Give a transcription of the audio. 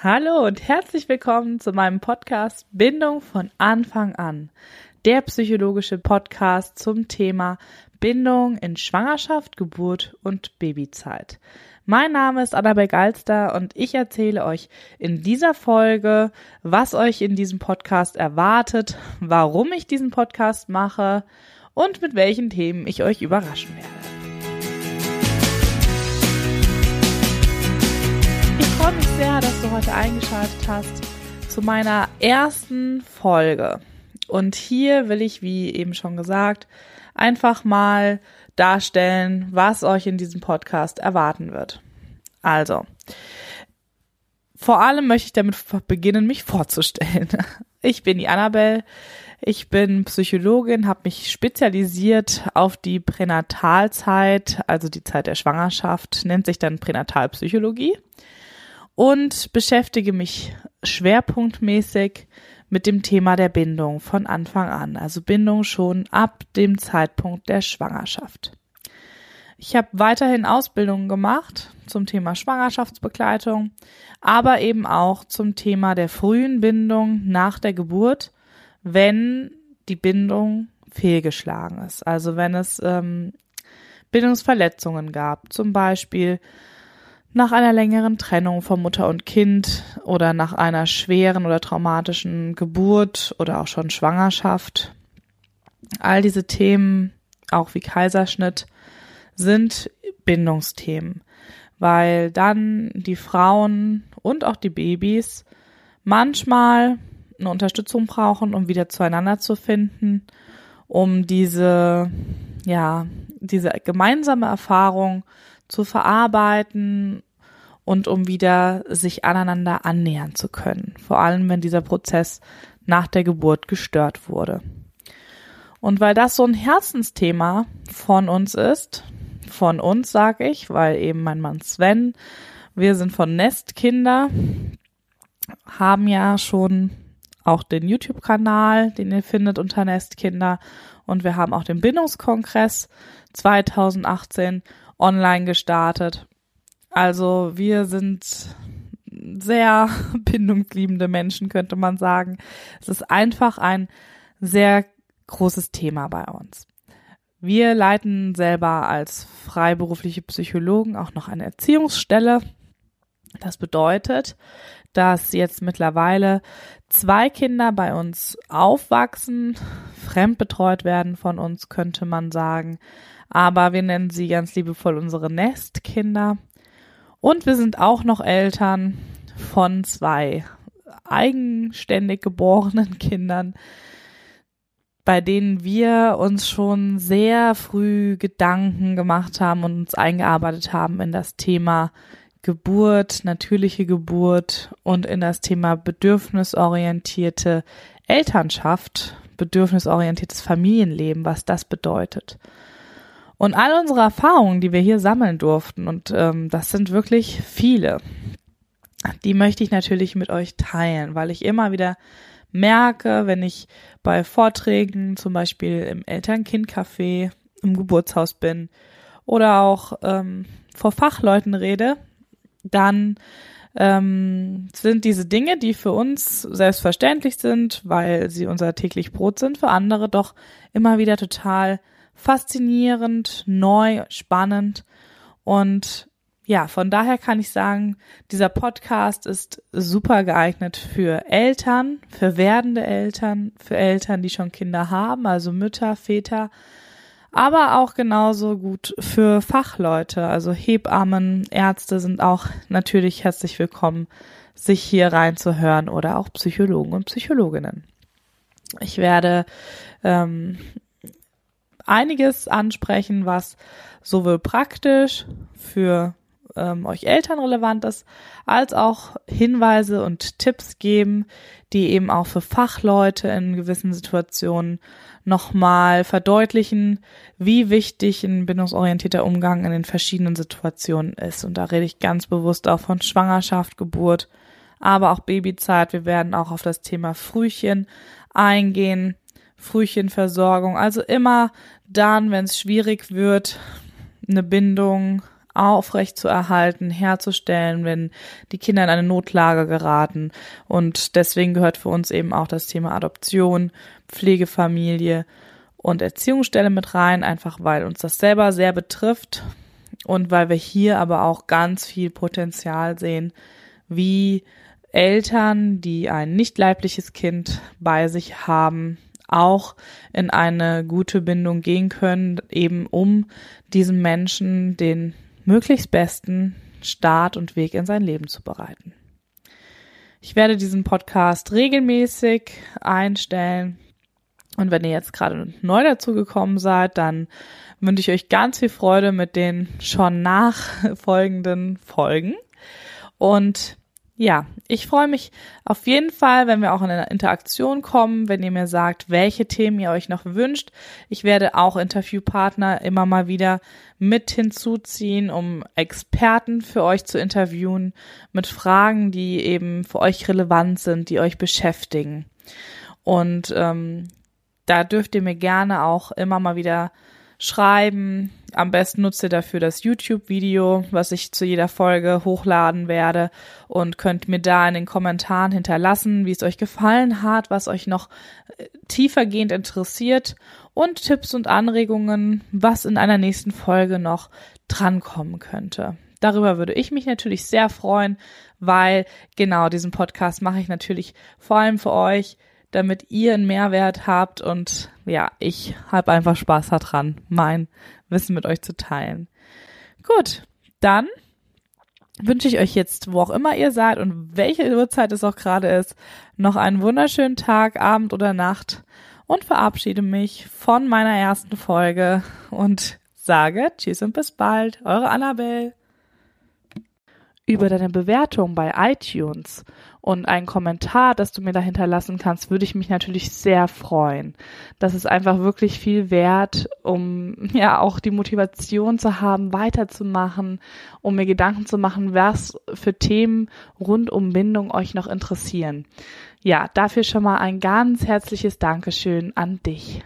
Hallo und herzlich willkommen zu meinem Podcast Bindung von Anfang an. Der psychologische Podcast zum Thema Bindung in Schwangerschaft, Geburt und Babyzeit. Mein Name ist Annabel Galster und ich erzähle euch in dieser Folge, was euch in diesem Podcast erwartet, warum ich diesen Podcast mache und mit welchen Themen ich euch überraschen werde. Heute eingeschaltet hast zu meiner ersten Folge. Und hier will ich, wie eben schon gesagt, einfach mal darstellen, was euch in diesem Podcast erwarten wird. Also, vor allem möchte ich damit beginnen, mich vorzustellen. Ich bin die Annabelle. Ich bin Psychologin, habe mich spezialisiert auf die Pränatalzeit, also die Zeit der Schwangerschaft, nennt sich dann Pränatalpsychologie und beschäftige mich schwerpunktmäßig mit dem Thema der Bindung von Anfang an, also Bindung schon ab dem Zeitpunkt der Schwangerschaft. Ich habe weiterhin Ausbildungen gemacht zum Thema Schwangerschaftsbegleitung, aber eben auch zum Thema der frühen Bindung nach der Geburt, wenn die Bindung fehlgeschlagen ist. Also wenn es ähm, Bindungsverletzungen gab, zum Beispiel nach einer längeren Trennung von Mutter und Kind oder nach einer schweren oder traumatischen Geburt oder auch schon Schwangerschaft. All diese Themen, auch wie Kaiserschnitt, sind Bindungsthemen, weil dann die Frauen und auch die Babys manchmal eine Unterstützung brauchen, um wieder zueinander zu finden, um diese, ja, diese gemeinsame Erfahrung zu verarbeiten und um wieder sich aneinander annähern zu können. Vor allem, wenn dieser Prozess nach der Geburt gestört wurde. Und weil das so ein Herzensthema von uns ist, von uns sage ich, weil eben mein Mann Sven, wir sind von Nestkinder, haben ja schon auch den YouTube-Kanal, den ihr findet unter Nestkinder und wir haben auch den Bindungskongress 2018 online gestartet. Also wir sind sehr bindungsliebende Menschen, könnte man sagen. Es ist einfach ein sehr großes Thema bei uns. Wir leiten selber als freiberufliche Psychologen auch noch eine Erziehungsstelle. Das bedeutet, dass jetzt mittlerweile zwei Kinder bei uns aufwachsen, fremdbetreut werden von uns, könnte man sagen aber wir nennen sie ganz liebevoll unsere Nestkinder. Und wir sind auch noch Eltern von zwei eigenständig geborenen Kindern, bei denen wir uns schon sehr früh Gedanken gemacht haben und uns eingearbeitet haben in das Thema Geburt, natürliche Geburt und in das Thema bedürfnisorientierte Elternschaft, bedürfnisorientiertes Familienleben, was das bedeutet. Und all unsere Erfahrungen, die wir hier sammeln durften, und ähm, das sind wirklich viele, die möchte ich natürlich mit euch teilen, weil ich immer wieder merke, wenn ich bei Vorträgen, zum Beispiel im Eltern-Kind-Café, im Geburtshaus bin oder auch ähm, vor Fachleuten rede, dann ähm, sind diese Dinge, die für uns selbstverständlich sind, weil sie unser täglich Brot sind, für andere doch immer wieder total faszinierend, neu, spannend und ja, von daher kann ich sagen, dieser Podcast ist super geeignet für Eltern, für werdende Eltern, für Eltern, die schon Kinder haben, also Mütter, Väter, aber auch genauso gut für Fachleute, also Hebammen, Ärzte sind auch natürlich herzlich willkommen, sich hier reinzuhören oder auch Psychologen und Psychologinnen. Ich werde ähm, einiges ansprechen, was sowohl praktisch für ähm, euch Eltern relevant ist, als auch Hinweise und Tipps geben, die eben auch für Fachleute in gewissen Situationen nochmal verdeutlichen, wie wichtig ein bindungsorientierter Umgang in den verschiedenen Situationen ist. Und da rede ich ganz bewusst auch von Schwangerschaft, Geburt, aber auch Babyzeit. Wir werden auch auf das Thema Frühchen eingehen, Frühchenversorgung. Also immer dann, wenn es schwierig wird, eine Bindung aufrecht zu erhalten, herzustellen, wenn die Kinder in eine Notlage geraten. Und deswegen gehört für uns eben auch das Thema Adoption, Pflegefamilie und Erziehungsstelle mit rein, einfach weil uns das selber sehr betrifft und weil wir hier aber auch ganz viel Potenzial sehen, wie Eltern, die ein nicht leibliches Kind bei sich haben, auch in eine gute Bindung gehen können, eben um diesem Menschen den möglichst besten Start und Weg in sein Leben zu bereiten. Ich werde diesen Podcast regelmäßig einstellen. Und wenn ihr jetzt gerade neu dazu gekommen seid, dann wünsche ich euch ganz viel Freude mit den schon nachfolgenden Folgen. Und ja, ich freue mich auf jeden Fall, wenn wir auch in eine Interaktion kommen, wenn ihr mir sagt, welche Themen ihr euch noch wünscht. Ich werde auch Interviewpartner immer mal wieder mit hinzuziehen, um Experten für euch zu interviewen mit Fragen, die eben für euch relevant sind, die euch beschäftigen. Und ähm, da dürft ihr mir gerne auch immer mal wieder schreiben. Am besten nutzt ihr dafür das YouTube-Video, was ich zu jeder Folge hochladen werde und könnt mir da in den Kommentaren hinterlassen, wie es euch gefallen hat, was euch noch äh, tiefergehend interessiert und Tipps und Anregungen, was in einer nächsten Folge noch drankommen könnte. Darüber würde ich mich natürlich sehr freuen, weil genau diesen Podcast mache ich natürlich vor allem für euch, damit ihr einen Mehrwert habt und ja, ich habe einfach Spaß daran, mein Wissen mit euch zu teilen. Gut, dann wünsche ich euch jetzt, wo auch immer ihr seid und welche Uhrzeit es auch gerade ist, noch einen wunderschönen Tag, Abend oder Nacht und verabschiede mich von meiner ersten Folge und sage Tschüss und bis bald, eure Annabelle über deine Bewertung bei iTunes und einen Kommentar, das du mir da hinterlassen kannst, würde ich mich natürlich sehr freuen. Das ist einfach wirklich viel wert, um ja auch die Motivation zu haben, weiterzumachen, um mir Gedanken zu machen, was für Themen rund um Bindung euch noch interessieren. Ja, dafür schon mal ein ganz herzliches Dankeschön an dich.